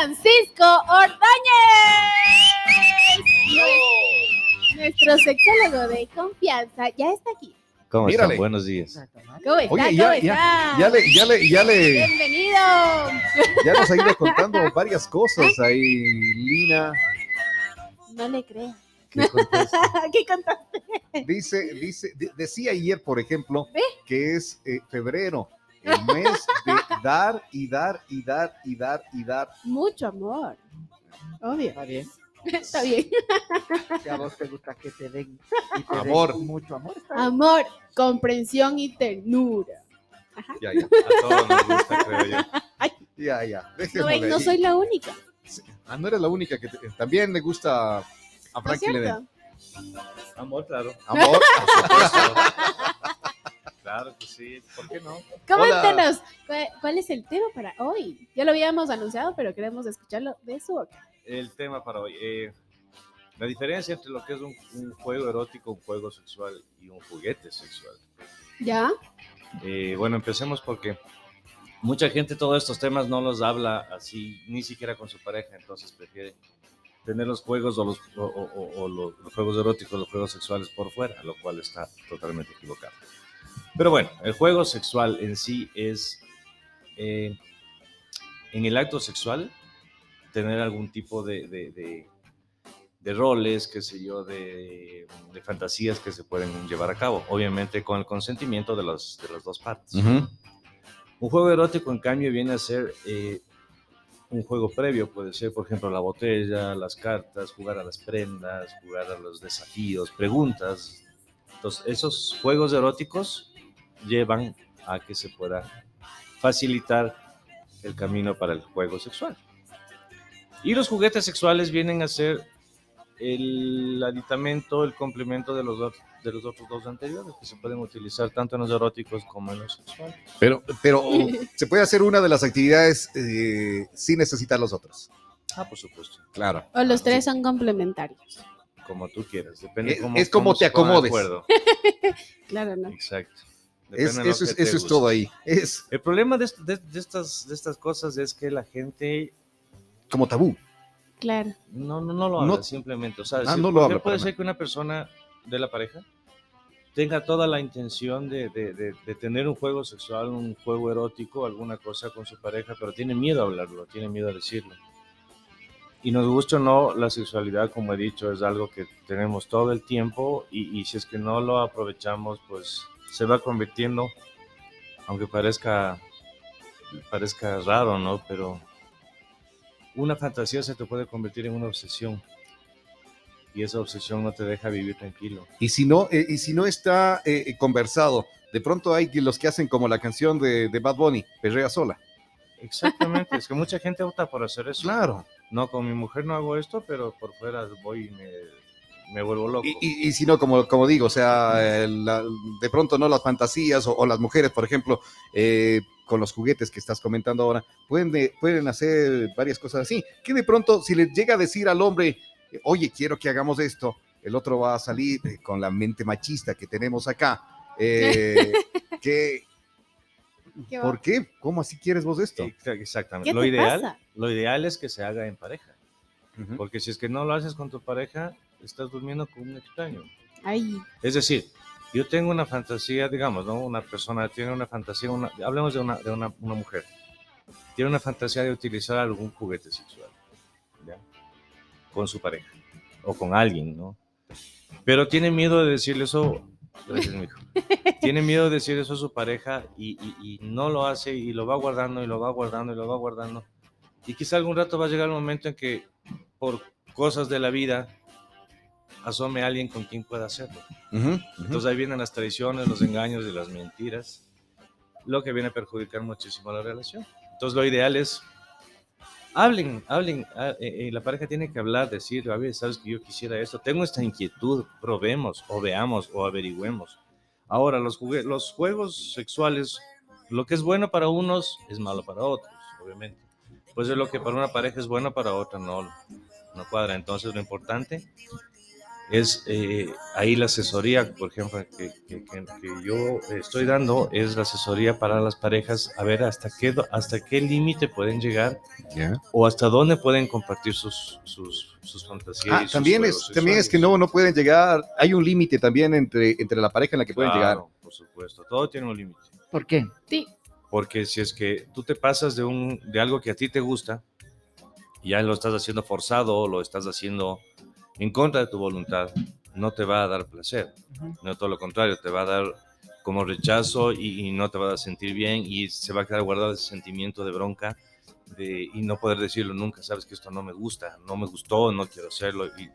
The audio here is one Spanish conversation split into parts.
Francisco Ordóñez. Nuestro sexólogo de confianza ya está aquí. ¿Cómo Mírale. están? Buenos días. ¿Cómo está? Oye, ¿Cómo ya, está? ya, ya le, ya le, ya le, Bienvenido. ya nos ha ido contando varias cosas ahí, Lina. No le creo. ¿Qué contaste? Dice, dice, de- decía ayer, por ejemplo, que es eh, febrero, el mes de dar y dar y dar y dar y dar. Mucho amor. Obvio. Está bien. Está bien. Si a vos te gusta que te den, y te den Amor. mucho amor. Amor, comprensión y ternura. Ya, ya, A todos nos gusta, creo yo. ya, ya. No, dejémosle no ahí. soy la única. Ah, no eres la única que te- también le gusta a ¿No Frankie cierto? Amor, claro. Amor, Claro que sí. ¿Por qué no? Coméntenos, ¿cuál, cuál es el tema para hoy? Ya lo habíamos anunciado, pero queremos escucharlo de su boca. El tema para hoy. eh, la diferencia entre lo que es un, un juego erótico, un juego sexual y un juguete sexual. ¿Ya? Eh, bueno, empecemos porque mucha gente todos estos temas no los habla así, ni siquiera con su pareja, entonces prefiere tener los juegos o los, o- o- o- los, los juegos eróticos, los juegos sexuales por fuera, lo cual está totalmente equivocado. Pero bueno, el juego sexual en sí es, eh, en el acto sexual, tener algún tipo de, de- de- de roles, qué sé yo, de, fantasías que se pueden llevar a cabo, obviamente con el consentimiento de, los, de las dos partes. Ujú. Un juego erótico, en cambio, viene a ser eh, un juego previo, puede ser, por ejemplo, la botella, las cartas, jugar a las prendas, jugar a los desafíos, preguntas. Entonces, esos juegos eróticos llevan a que se pueda facilitar el camino para el juego sexual. Y los juguetes sexuales vienen a ser el aditamento, el complemento de los, de los otros dos anteriores, que se pueden utilizar tanto en los eróticos como en los sexuales. Pero, pero se puede hacer una de las actividades eh, sin necesitar los otros. Ah, por supuesto. Claro. O los tres son complementarios. Como tú quieras. Depende Es- cómo, es como te acomodes. acuerdo. Claro, ¿no? Exacto. Es- eso es, eso es todo ahí. Es El problema de, de- de estas, de estas cosas es que la gente como tabú. Claro. no, no, no lo habla No- simplemente. O sea, Ah, si- no lo habla puede ser que una persona de la pareja tenga toda la intención de, de- de- de tener un juego sexual, un juego erótico, alguna cosa con su pareja, pero tiene miedo a hablarlo, tiene miedo a decirlo. Y nos gusta o no, la sexualidad, como he dicho, es algo que tenemos todo el tiempo y, y si es que no lo aprovechamos, pues se va convirtiendo, aunque parezca, parezca raro, ¿no? Pero una fantasía se te puede convertir en una obsesión y esa obsesión no te deja vivir tranquilo. Y si no, eh, y si no está eh, conversado, de pronto hay los que hacen como la canción de, de Bad Bunny, Perrea sola. Exactamente, es que mucha gente opta por hacer eso. Claro. No, con mi mujer no hago esto, pero por fuera voy y me, me vuelvo loco. Y, y- y si no, como, como digo, o sea, eh, la- de pronto no las fantasías o, o las mujeres, por ejemplo, eh, con los juguetes que estás comentando ahora, pueden, de- pueden hacer varias cosas así. Que de pronto, si le llega a decir al hombre, oye, quiero que hagamos esto, el otro va a salir eh, con la mente machista que tenemos acá. eh, que, ¿Qué? ¿Por qué? ¿Cómo así quieres vos esto? Exa- Exactamente. ¿Qué Lo te ideal, pasa? lo ideal es que se haga en pareja. Porque si es que no lo haces con tu pareja, estás durmiendo con un extraño. Ay, Es decir, yo tengo una fantasía, digamos, ¿no? Una persona tiene una fantasía, una- hablemos de, una, de una, una mujer, tiene una fantasía de utilizar algún juguete sexual, ¿ya? Con su pareja o con alguien, ¿no? Pero tiene miedo de decirle eso, gracias, mijo. Tiene miedo de decir eso a su pareja y, y- y no lo hace y lo va guardando y lo va guardando y lo va guardando. Y quizá algún rato va a llegar el momento en que por cosas de la vida asome alguien con quien pueda hacerlo. Ujú, ujú. Entonces ahí vienen las traiciones, los engaños y las mentiras, lo que viene a perjudicar muchísimo la relación. Entonces lo ideal es, hablen, hablen, ah, eh, eh, la pareja tiene que hablar, decir, a ver, sabes que yo quisiera esto, tengo esta inquietud, probemos o veamos o averigüemos. Ahora, los, jugue- los juegos sexuales, lo que es bueno para unos es malo para otros, obviamente. Pues es lo que para una pareja es bueno, para otra no, no cuadra. Entonces lo importante es eh, ahí la asesoría, por ejemplo, que, que- que- que yo estoy dando, es la asesoría para las parejas, a ver hasta qué, hasta qué límite pueden llegar o hasta dónde pueden compartir sus, sus, sus fantasías. Ah, y sus también es, también es que no, no pueden llegar, hay un límite también entre, entre la pareja en la que pueden llegar. Claro, Por supuesto, todo tiene un límite. ¿Por qué? Sí, Porque si es que tú te pasas de, un, de algo que a ti te gusta, y ya lo estás haciendo forzado o lo estás haciendo en contra de tu voluntad, no te va a dar placer. No todo lo contrario, te va a dar como rechazo y, y no te va a sentir bien y se va a quedar guardado ese sentimiento de bronca de, y no poder decirlo nunca, sabes que esto no me gusta, no me gustó, no quiero hacerlo y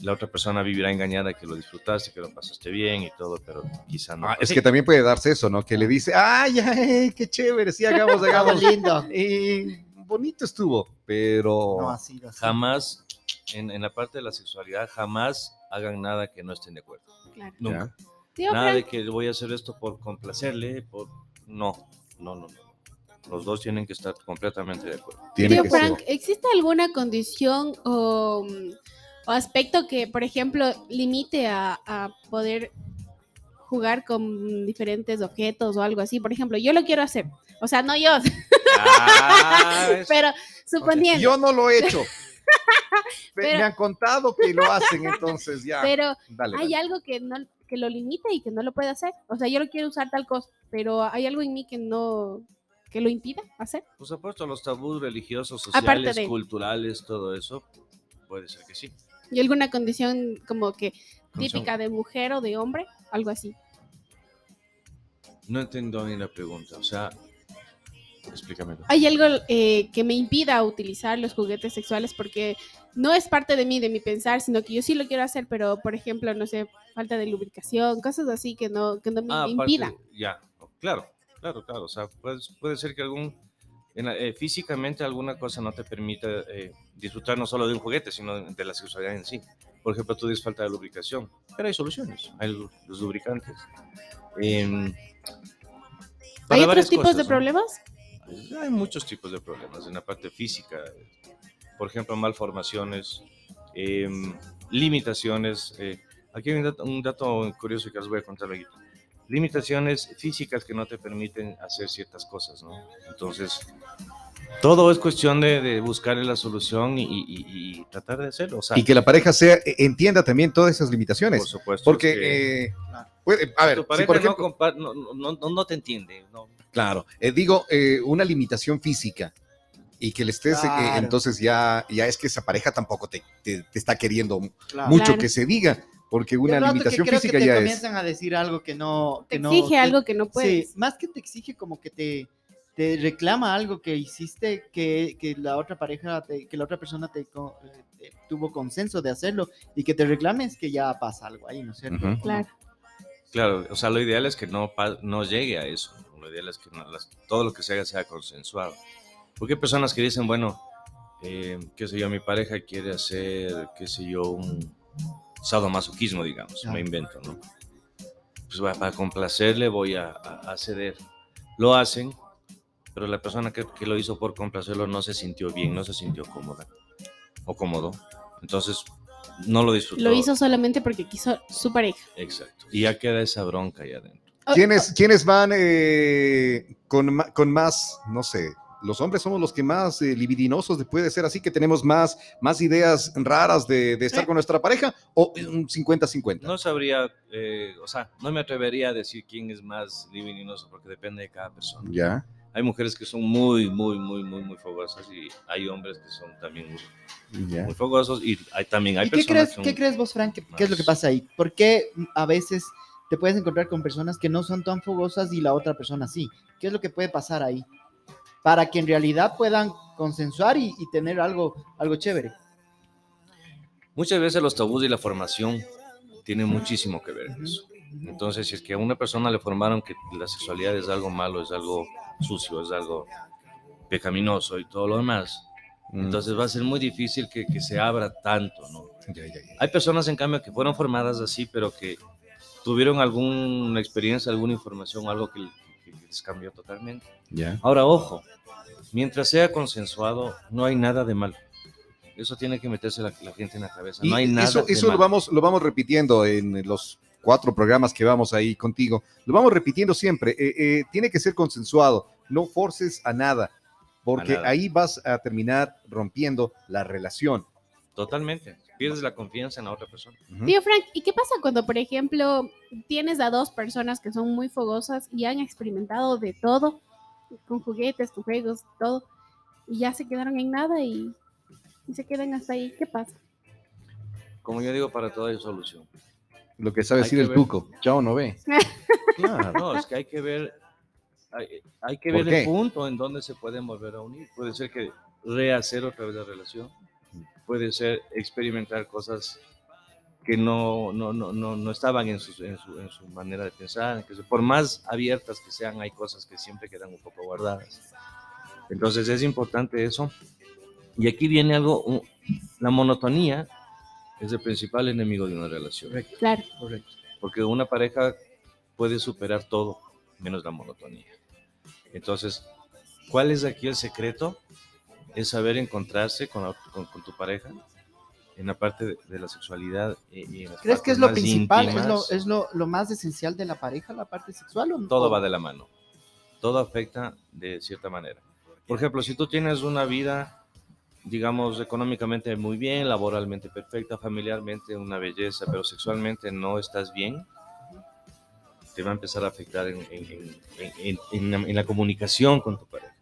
la otra persona vivirá engañada que lo disfrutaste, que lo pasaste bien y todo, pero quizá no. Ah, es así. que también puede darse eso, ¿no? Que le dice, ay, ay, qué chévere, sí, hagamos, hagamos. lindo. Y bonito estuvo, pero... No ha sido así. jamás, en, en la parte de la sexualidad, jamás hagan nada que no estén de acuerdo. claro. Nunca. Tío Nada de Frank, que voy a hacer esto por complacerle, por... No, no, no, no. Los dos tienen que estar completamente de acuerdo. Tiene tío que ser. Frank, ¿existe alguna condición o, o aspecto que, por ejemplo, limite a, a poder jugar con diferentes objetos o algo así? Por ejemplo, yo lo quiero hacer. O sea, no yo, Ah, es- pero suponiendo. Yo no lo he hecho. Me- Pero- Me han contado que lo hacen, entonces ya. Pero dale, hay dale. algo que no que lo limite y que no lo puede hacer. O sea, yo lo quiero usar tal cosa, pero hay algo en mí que no que lo impida hacer. Por supuesto, los tabús religiosos, sociales, de- culturales, todo eso, puede ser que sí. Y alguna condición como que típica de mujer o de hombre, algo así. No entiendo ni la pregunta, o sea, explícamelo. Hay algo eh, que me impida utilizar los juguetes sexuales porque no es parte de mí, de mi pensar, sino que yo sí lo quiero hacer, pero por ejemplo, no sé, falta de lubricación, cosas así que no, que no me Ah, impidan. Ya, claro, claro, claro. O sea, puede, puede ser que algún, en la- eh, físicamente alguna cosa no te permita eh, disfrutar no solo de un juguete, sino de la sexualidad en sí. Por ejemplo, tú dices falta de lubricación, pero hay soluciones, hay los lubricantes. Para ¿Hay otros tipos cosas, de ¿no? Problemas? Hay muchos tipos de problemas en la parte física, por ejemplo, malformaciones, em, limitaciones. eh, aquí hay un dato, un dato curioso que les voy a contar ahorita. Limitaciones físicas que no te permiten hacer ciertas cosas, ¿no? Entonces, todo es cuestión de, de buscarle la solución y, y- y tratar de hacerlo. O sea, Y que la pareja sea, eh, entienda también todas esas limitaciones. por supuesto. Porque, es que eh, puede- a ver, tu si pareja por no ejemplo, no, no- no- no te entiende. No, claro, eh, digo, eh, una limitación física y que le estés, eh, entonces ya, ya es que esa pareja tampoco te, te- te está queriendo Claro. mucho Claro. que se diga, porque una rato que limitación creo física que te ya es. comienzan a decir algo que no... Te que exige algo que no puedes. Sí, más que te exige como que te, te reclama algo que hiciste que, que la otra pareja, te- que la otra persona te, eh, te tuvo consenso de hacerlo y que te reclames que ya pasa algo ahí, ¿no es cierto? Claro. Claro, o sea, lo ideal es que no, pa- no llegue a eso. Lo ideal es que no- las- todo lo que se haga sea consensuado. Porque hay personas que dicen, bueno, eh, qué sé yo, mi pareja quiere hacer, qué sé yo, un sadomasoquismo, digamos, Claro. me invento, ¿no? Pues va- para complacerle voy a, a- a ceder. Lo hacen, pero la persona que, que lo hizo por complacerlo no se sintió bien, no se sintió cómoda o cómodo. Entonces, no lo disfrutó. Lo hizo solamente porque quiso su pareja. Exacto. Y ya queda esa bronca ahí adentro. O- ¿Quiénes, quiénes van eh, con, con más, no sé, los hombres somos los que más eh, libidinosos, de- puede ser así, que tenemos más, más ideas raras de, de estar Sí. con nuestra pareja, o un 50-50? No sabría, eh, o sea, no me atrevería a decir quién es más libidinoso porque depende de cada persona. Ya. Hay mujeres que son muy, muy, muy, muy, muy fogosas y hay hombres que son también muy, ya. muy fogosos y hay, también hay ¿Y qué personas crees, que son- qué crees vos, Frank? ¿Qué, qué es lo que pasa ahí? ¿Por qué a veces te puedes encontrar con personas que no son tan fogosas y la otra persona sí? ¿Qué es lo que puede pasar ahí? Para que en realidad puedan consensuar y, y tener algo, algo chévere. Muchas veces los tabús y la formación tienen muchísimo que ver en eso. Entonces, si es que a una persona le formaron que la sexualidad es algo malo, es algo sucio, es algo pecaminoso y todo lo demás, Mm. entonces va a ser muy difícil que, que se abra tanto, ¿no? Ya, ya, ya. Hay personas, en cambio, que fueron formadas así, pero que tuvieron alguna experiencia, alguna información, algo que, que les cambió totalmente. Ya. Ahora, ojo, mientras sea consensuado, no hay nada de malo. Eso tiene que meterse la, la gente en la cabeza. Y no hay nada. eso, de eso lo vamos, lo vamos repitiendo en los cuatro programas que vamos ahí contigo. Lo vamos repitiendo siempre. Eh, eh, tiene que ser consensuado. No forces a nada, porque A nada. ahí vas a terminar rompiendo la relación. Totalmente. Pierdes la confianza en la otra persona. Ujú. Tío Frank, ¿y qué pasa cuando, por ejemplo, tienes a dos personas que son muy fogosas y han experimentado de todo, con juguetes, con juegos, todo, y ya se quedaron en nada y, y se quedan hasta ahí? ¿Qué pasa? Como yo digo, para todo hay solución. Lo que sabe Hay decir que el ver. tuco. Chao, no ve. Claro, no, es que hay que ver, hay, hay que ¿Por ver qué? el punto en donde se pueden volver a unir. Puede ser que rehacer otra vez la relación, puede ser experimentar cosas que no, no, no, no, no estaban en su, en, su, en su manera de pensar, que por más abiertas que sean, hay cosas que siempre quedan un poco guardadas. Entonces es importante eso. Y aquí viene algo, un- la monotonía es el principal enemigo de una relación. Claro. Porque una pareja puede superar todo menos la monotonía. Entonces, ¿cuál es aquí el secreto? Es saber encontrarse con, la- con- con tu pareja en la parte de, de la sexualidad. Y, y en las ¿Crees que es lo principal, es, lo, íntimas. es lo, lo más esencial de la pareja, la parte sexual? ¿o no? Todo va de la mano. Todo afecta de cierta manera. Por ejemplo, si tú tienes una vida, digamos, económicamente muy bien, laboralmente perfecta, familiarmente una belleza, pero sexualmente no estás bien, te va a empezar a afectar en, en- en la comunicación con tu pareja.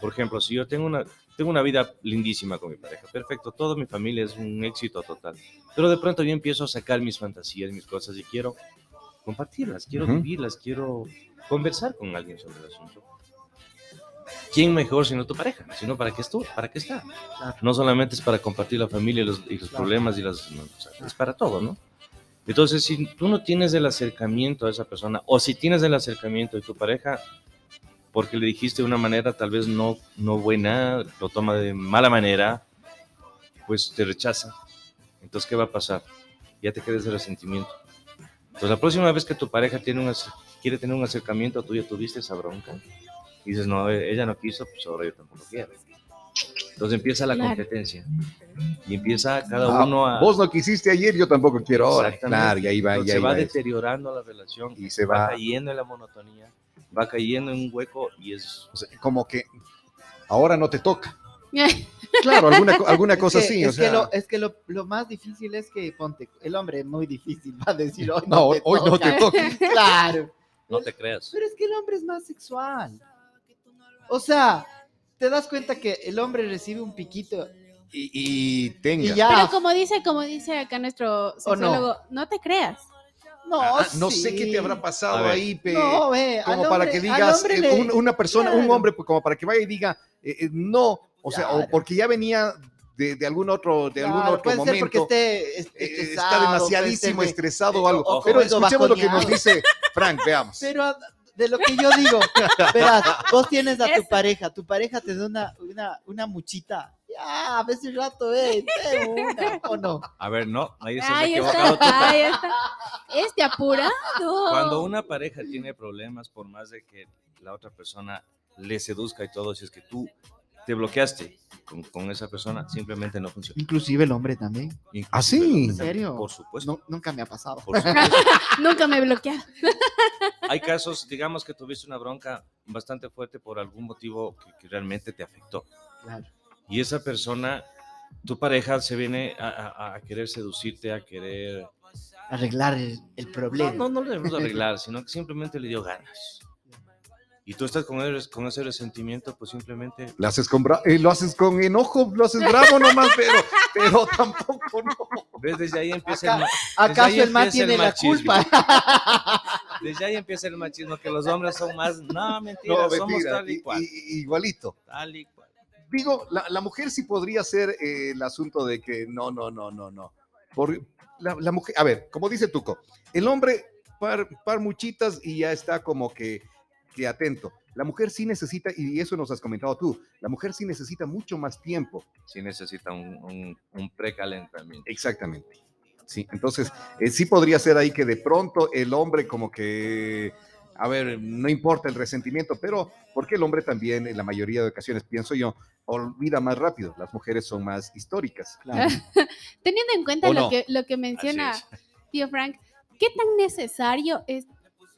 Por ejemplo, si yo tengo una, tengo una vida lindísima con mi pareja, perfecto, toda mi familia es un éxito total, pero de pronto yo empiezo a sacar mis fantasías, mis cosas y quiero compartirlas, quiero Ujú. vivirlas, quiero conversar con alguien sobre el asunto. ¿Quién mejor sino tu pareja? Sino para qué estuvo, para qué está. No solamente es para compartir la familia y los, y los Claro. problemas y las, no, o sea, es para todo, ¿no? Entonces, si tú no tienes el acercamiento a esa persona, o si tienes el acercamiento de tu pareja, porque le dijiste de una manera tal vez no, no buena, lo toma de mala manera, pues te rechaza. Entonces, ¿qué va a pasar? Ya te quedas de resentimiento. Entonces, la próxima vez que tu pareja tiene un, quiere tener un acercamiento, tú ya tuviste esa bronca. Y dices, no, ella no quiso, pues ahora yo tampoco quiero. Entonces empieza la Claro. competencia. Y empieza cada Ah, uno a... Vos no quisiste ayer, yo tampoco quiero ahora. Exactamente. Claro, y ahí va, y ahí se va va eso. deteriorando la relación. Y se va va, cayendo en la monotonía, va cayendo en un hueco y es... o sea, como que ahora no te toca. Claro, alguna, alguna cosa es que, así. Es o sea, que, lo, es que lo, lo más difícil es que, ponte, el hombre es muy difícil, va a decir, hoy no, no, hoy, te hoy no te toca". toca. Claro. No te creas. Pero es que el hombre es más sexual. O sea, te das cuenta que el hombre recibe un piquito Y, y tenga. y ya. Pero como dice, como dice acá nuestro ¿O no? sexólogo, no? te creas. No, Ah, no sí. sé qué te habrá pasado ahí, pe- No, ve, como para hombre- que digas, eh, le- un- una persona, un Claro. hombre, pues, como para que vaya y diga, eh, eh, no, o sea, o Claro. porque ya venía de, de algún otro, de algún Claro, otro puede ser porque momento. esté es- eh, estresado, está demasiadísimo estresado o algo. o- o Pero escuchemos lo que nos bajoneado. dice Frank, veamos. Pero de lo que yo digo, verás, vos tienes a tu Eso. pareja, tu pareja te da una, una, una muchita. Ya, a veces rato, eh, o no. A ver, no, ahí estás Ahí equivocado tú. está, ahí está. Este apurado. Cuando una pareja tiene problemas, por más de que la otra persona le seduzca y todo, si es que tú te bloqueaste con, con esa persona, simplemente no funciona. Inclusive el hombre también. ¿Ah, sí? ¿En serio? Por supuesto. No, nunca me ha pasado. por supuesto. Nunca me bloquea. Hay casos, digamos que tuviste una bronca bastante fuerte por algún motivo que, que realmente te afectó. Claro. Y esa persona, tu pareja, se viene a, a- a querer seducirte, a querer... Arreglar el, el problema. No, no, no le debemos arreglar, sino que simplemente le dio ganas. Y tú estás con, el- con ese resentimiento, pues simplemente... Lo haces con, bra- eh, lo haces con enojo, lo haces bravo nomás, pero, pero tampoco no. ¿Ves? Desde ahí empieza el, Acá- desde ¿Acaso el man tiene la machismo. culpa? Desde ahí empieza el machismo, que los hombres son más... No, mentira, No, somos mentira, tal y cual. igualito. Tal y cual. Digo, la, la mujer sí podría ser eh, el asunto de que no, no, no, no, no. Por, la, la mujer, a ver, como dice Tuco, el hombre par, par muchitas y ya está como que, que atento. La mujer sí necesita, y eso nos has comentado tú, la mujer sí necesita mucho más tiempo. Sí necesita un, un, un precalentamiento. Exactamente. Sí, entonces eh, sí podría ser ahí que de pronto el hombre como que a ver, no importa el resentimiento, pero porque el hombre también, en la mayoría de ocasiones, pienso yo, olvida más rápido. Las mujeres son más históricas. Claro. Teniendo en cuenta ¿O lo, no? que, lo que menciona tío Frank, ¿qué tan necesario es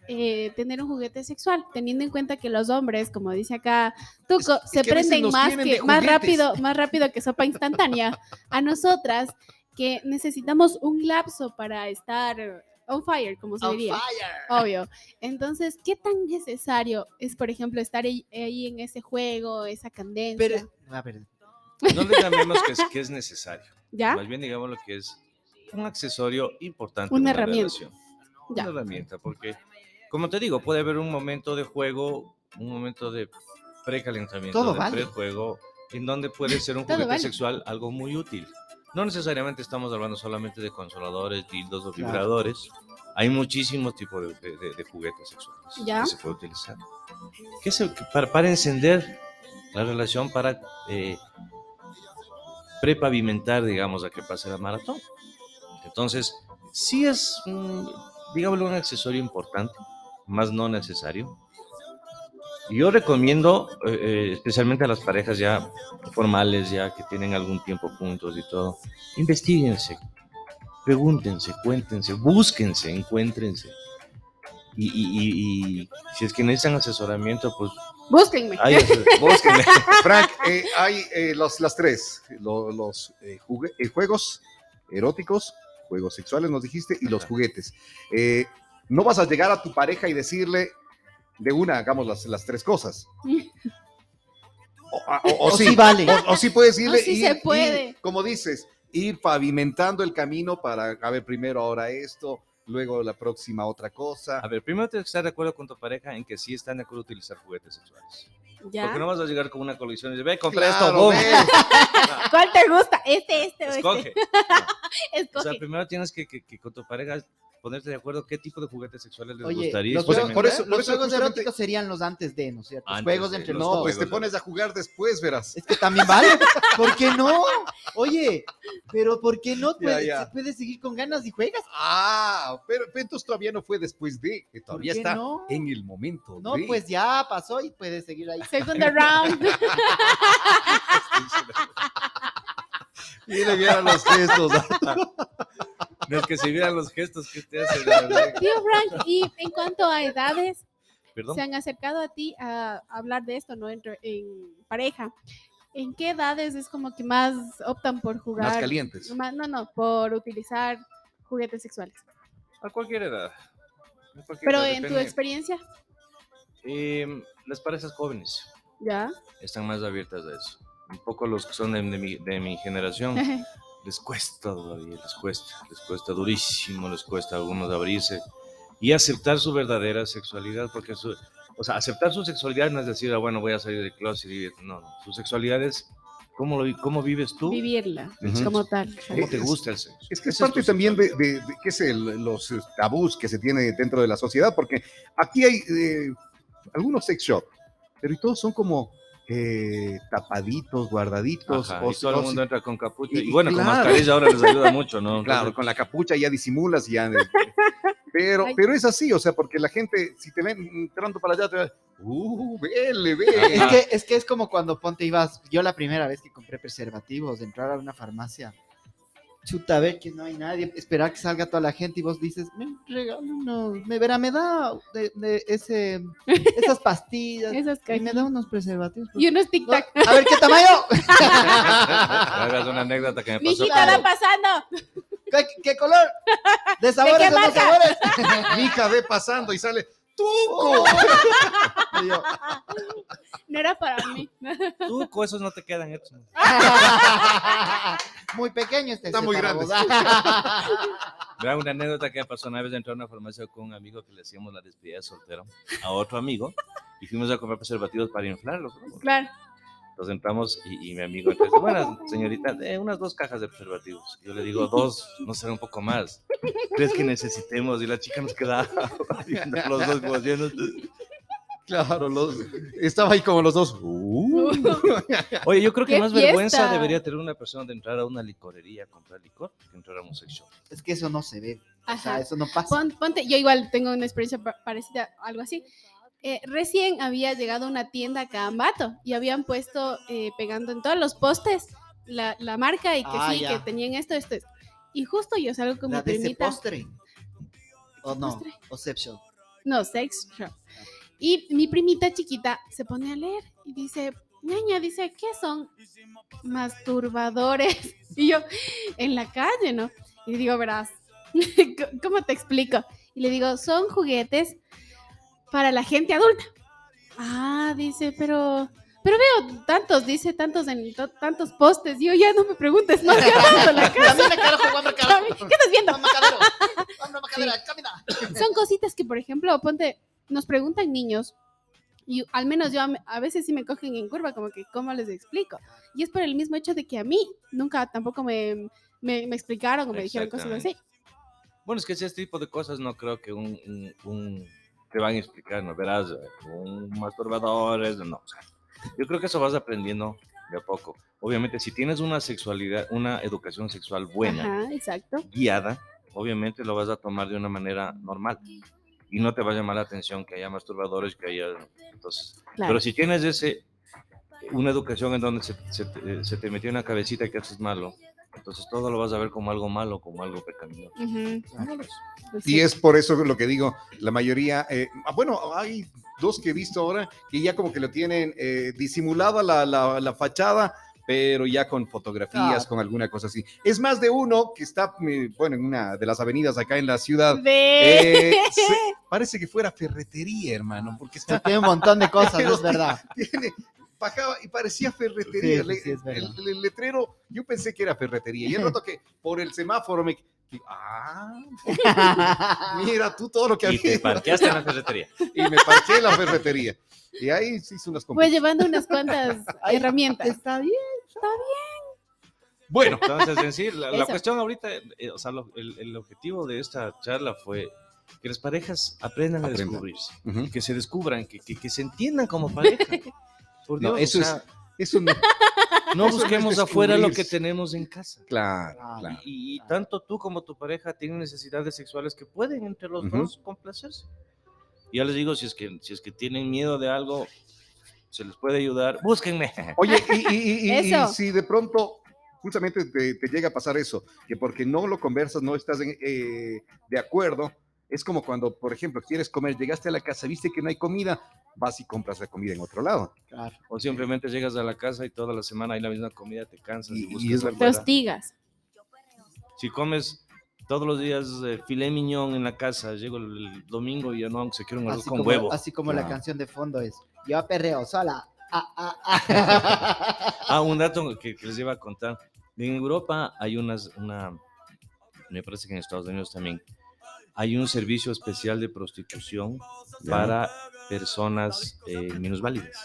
eh, tener un juguete sexual? Teniendo en cuenta que los hombres, como dice acá Tuco, Es- es se que prenden más, que, más rápido, más rápido que sopa instantánea. A nosotras, que necesitamos un lapso para estar on fire, como se On diría. fire. Obvio. Entonces, ¿qué tan necesario es, por ejemplo, estar ahí, ahí en ese juego, esa candencia? Pero, a ver, No le llamemos que es, que es necesario. ¿Ya? Más bien digamos lo que es un accesorio importante. Una en herramienta. relación. Ya. Una herramienta, porque, como te digo, puede haber un momento de juego, un momento de precalentamiento, Todo de vale. prejuego, en donde puede ser un juguete vale. sexual algo muy útil. No necesariamente estamos hablando solamente de consoladores, dildos o Claro. vibradores. Hay muchísimos tipos de, de- de- de juguetes sexuales Ya. que se puede utilizar. ¿Qué que para, para encender la relación, para eh, prepavimentar, digamos, a que pase la maratón. Entonces, sí es, mm, digámoslo, un accesorio importante, más no necesario. Y Yo recomiendo, eh, eh, especialmente a las parejas ya formales, ya que tienen algún tiempo juntos y todo, investiguense, pregúntense, cuéntense, búsquense, encuéntrense. Y, y- y- y si es que necesitan asesoramiento, pues Búsquenme. ahí búsquenme. Frank, eh, hay eh, los, las tres, lo- los eh, jugue- eh, juegos eróticos, juegos sexuales, nos dijiste, y los juguetes. Eh, no vas a llegar a tu pareja y decirle de una, hagamos las, las tres cosas. O, o- o O sí, sí vale. o, o sí puedes irle, O sí se puede. ir, como dices, ir pavimentando el camino para, a ver, primero ahora esto, luego la próxima otra cosa. A ver, primero tienes que estar de acuerdo con tu pareja en que sí están de acuerdo a utilizar juguetes sexuales. ¿Ya? Porque no vas a llegar con una colección y decir, ve, compré Claro, esto, boom. ¿Cuál te gusta? Este, este o este. Escoge. O Escoge. sea, primero tienes que, que- que con tu pareja ponerte de acuerdo qué tipo de juguetes sexuales les Oye, gustaría. los, juegos, por eso- por los eso juegos justamente- eróticos serían los antes de, ¿no es cierto? Los Antes juegos de, entre los no, pues te pones a jugar después, verás. Es que también vale. ¿Por qué no? Oye, pero ¿por qué no? Puedes, ya. se puede seguir con ganas y juegas. Ah, pero, pero entonces todavía no fue después de, que todavía está no? en el momento. No, de. pues ya pasó y puedes seguir ahí. Segundo round. Y le vieron los gestos. No es que se vieran los gestos que la verdad. Tío Frank, y en cuanto a edades, Perdón. se han acercado a ti a hablar de esto, ¿no? Entre, en pareja. ¿En qué edades es como que más optan por jugar? Más calientes. Más- no, no, por utilizar juguetes sexuales. A cualquier edad. A cualquier Pero edad, en tu depende. experiencia, Em, las parejas jóvenes ¿ya? están más abiertas a eso. Un poco los que son de, de mi, de mi generación. les cuesta todavía, les cuesta, les cuesta durísimo, les cuesta a algunos abrirse y aceptar su verdadera sexualidad, porque su, o sea, aceptar su sexualidad no es decir, ah, bueno, voy a salir del closet y no, no, su sexualidad es cómo, lo, vi- cómo vives tú, Vivirla Ujú. como tal. cómo te gusta el sexo. Es que es parte también de, de, de- qué es el- los eh, tabús que se tiene dentro de la sociedad, porque aquí hay eh, algunos sex shop, pero y todos son como eh, tapaditos, guardaditos. Ajá, o y si- todo el mundo si- entra con capucha. y- Y, bueno, con mascarilla ahora les ayuda mucho, ¿no? Claro, Entonces, con la capucha ya disimulas y ya. eh, Pero, Ay. pero es así, o sea, porque la gente, si te ven entrando para allá, te va, uh, vele, ve. Ajá. Es que, es que es como cuando ponte ibas, yo la primera vez que compré preservativos, de entrar a una farmacia, chuta, a ver que no hay nadie, esperar que salga toda la gente y vos dices, me regalo unos, me verá, me da de, de ese, esas pastillas Esas y me da unos preservativos. Y unos No, tic-tac. a ver qué tamaño, hagas una anécdota que me pasó. Mijita, va pasando. ¿Qué, qué color, de sabores qué o no marca? sabores. Mi hija ve pasando y sale, ¡Tuco! Y yo, No era para mí. Tú, con esos no te quedan hechos. Muy pequeño este Está muy grande. Vean una anécdota que me pasó una vez dentro de una farmacia con un amigo que le hacíamos la despedida de soltero a otro amigo y fuimos a comprar preservativos para inflarlos. ¿no? Claro. Entonces entramos y, y mi amigo entonces, bueno, señorita, eh, unas dos cajas de preservativos. Yo le digo, dos, no será un poco más. ¿Crees que necesitemos? Y la chica nos queda los dos como llenos. Claro, los- estaba ahí como los dos. Uh. Oye, yo creo que ¡Qué más vergüenza debería tener una persona de entrar a una licorería a comprar licor que entrar a un sex shop. Es que eso no se ve. O sea, eso no pasa. Pon- ponte, yo igual tengo una experiencia pa- parecida, algo así. Eh, recién había llegado a una tienda acá a Ambato y habían puesto eh, pegando en todos los postes la, la marca y que Ah, sí, ya. que tenían esto, esto, esto. Y justo yo salgo con La mi de ese primita. postre. ¿O no? postre? O sex shop. No, sex shop. Y mi primita chiquita se pone a leer y dice, ñaña, dice, ¿qué son? Masturbadores. Y yo, en la calle, ¿no? Y digo, verás, ¿cómo te explico? Y le digo, son juguetes para la gente adulta. Ah, dice, pero, pero veo tantos, dice, tantos en to- tantos postes. Yo, ya no me preguntes, no, la casa. Camina, carajo. ¿Qué estás viendo? Camina. son cositas que, por ejemplo, ponte, nos preguntan niños y al menos yo a, a veces sí me cogen en curva, como que, ¿cómo les explico? Y es por el mismo hecho de que a mí nunca tampoco me, me, me explicaron o me dijeron cosas así. Bueno, es que ese tipo de cosas no creo que un, un- un- te van a explicar, ¿no? Verás, un masturbador, es- no. o sea, yo creo que eso vas aprendiendo de a poco. Obviamente, si tienes una sexualidad, una educación sexual buena, Ajá, exacto. guiada, obviamente lo vas a tomar de una manera normal. Y no te va a llamar la atención que haya masturbadores, que haya... Entonces, Claro. pero si tienes ese, una educación en donde se, se se te metió en la cabecita que haces malo, entonces todo lo vas a ver como algo malo, como algo pecaminoso. Ujú. Pues Y es por eso lo que digo, la mayoría, eh, ah, bueno, hay dos que he visto ahora que ya como que lo tienen eh, disimulada la, la, la fachada, pero ya con fotografías, Ah. con alguna cosa así. Es más de uno que está, eh, bueno, en una de las avenidas acá en la ciudad. Ve. eh, se- parece que fuera ferretería, hermano, porque está, Tiene un montón de cosas, es verdad. tiene, bajaba y parecía ferretería. Sí, Le- sí, es verdad. el, el letrero, yo pensé que era ferretería. Y el rato que por el semáforo me... Ah, mira tú todo lo que Y te había. parqueaste en la ferretería. y me parqué en la ferretería. Y ahí se hizo unas Pues compras. llevando unas cuantas herramientas. Está bien. Bueno, Entonces, en sí, la, la cuestión ahorita, eh, o sea, lo- el, el objetivo de esta charla fue que las parejas aprendan a Aprendan. descubrirse, ujú, que se descubran, que, que, que se entiendan como pareja. Por No, eso o es- eso no. no eso no es busquemos afuera lo que tenemos en casa. Claro, Ah, claro. Y, y tanto tú como tu pareja tienen necesidades sexuales que pueden entre los Ujú. dos complacerse. Ya les digo, si es que si es que tienen miedo de algo, se les puede ayudar, búsquenme. Oye, y, y- y- y- y Eso. si de pronto justamente te, te llega a pasar eso, que porque no lo conversas, no estás en, eh, de acuerdo, es como cuando, por ejemplo, quieres comer, llegaste a la casa, viste que no hay comida, vas y compras la comida en otro lado. Claro. O simplemente llegas a la casa y toda la semana hay la misma comida, te cansas y, Y- y buscas es la verdad. fuera. Tostigas. Si comes todos los días eh, filé miñón en la casa, llego el, el domingo y ya no, se quiere un arroz Así con como, huevo. así como la Claro. canción de fondo es. Yo perreo sola. Ah, ah, ah. Ah, un dato que, que les iba a contar. En Europa hay unas, una, me parece que en Estados Unidos también, hay un servicio especial de prostitución Ya. para personas eh, minusválidas.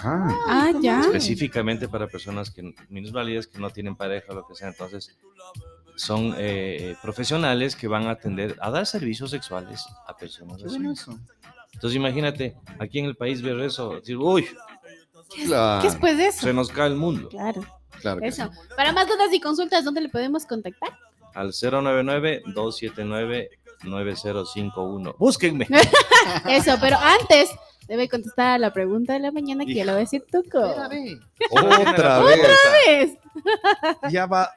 Ah, Ah, ya. Específicamente para personas que, minusválidas que no tienen pareja o lo que sea. Entonces, son eh, profesionales que van a atender, a dar servicios sexuales a personas Qué así. bueno eso. Entonces, imagínate, aquí en el país ver eso, decir, uy, claro. ¿Qué es pues eso? se nos cae el mundo. Claro, claro que eso. Para más dudas y consultas, ¿dónde le podemos contactar? Al 099-279-9051. Búsquenme. Eso, pero antes debe contestar a la pregunta de la mañana que ya lo va a decir Tuco. Mira, ve. sí. Otra vez. Ya va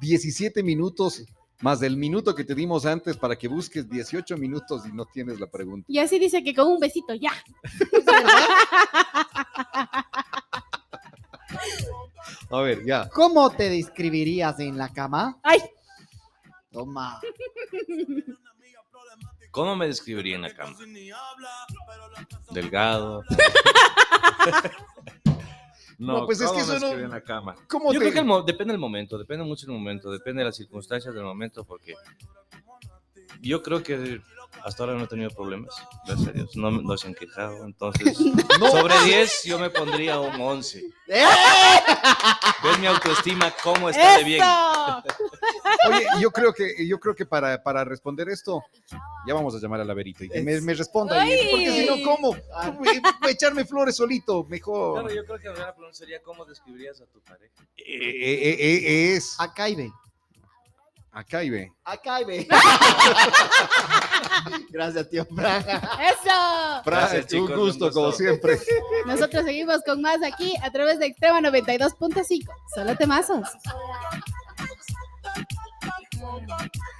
17 minutos más del minuto que te dimos antes para que busques 18 minutos y no tienes la pregunta. Y así dice que con un besito, ya. A ver, ya. ¿Cómo te describirías en la cama? Ay, Toma. ¿Cómo me describiría en la cama? Delgado. no, No, pues es ¿cómo que eso no- en la cama. ¿Cómo Yo te- creo que el mo- depende del momento, depende mucho del momento, depende de las circunstancias del momento, porque yo creo que Hasta ahora no he tenido problemas, gracias a Dios. No, no se han quejado. Entonces, sobre 10 yo me pondría un 11. ¡Eh! ¿Ves mi autoestima cómo está de bien? Oye, yo creo que, yo creo que para, para responder esto, ya vamos a llamar a la Verito y que me, me responda. Ay. porque si no, ¿cómo? ¿Cómo? Echarme flores solito, mejor. Claro, yo creo que la primera pregunta sería ¿cómo describirías a tu pareja? Eh, eh, eh, es. Acá y ve. Gracias, tío Fran. ¡Eso! Gracias, un chicos, un gusto, gusto. como siempre. Nosotros seguimos con más aquí a través de Extrema 92.5. Solo temazos. Oh my God.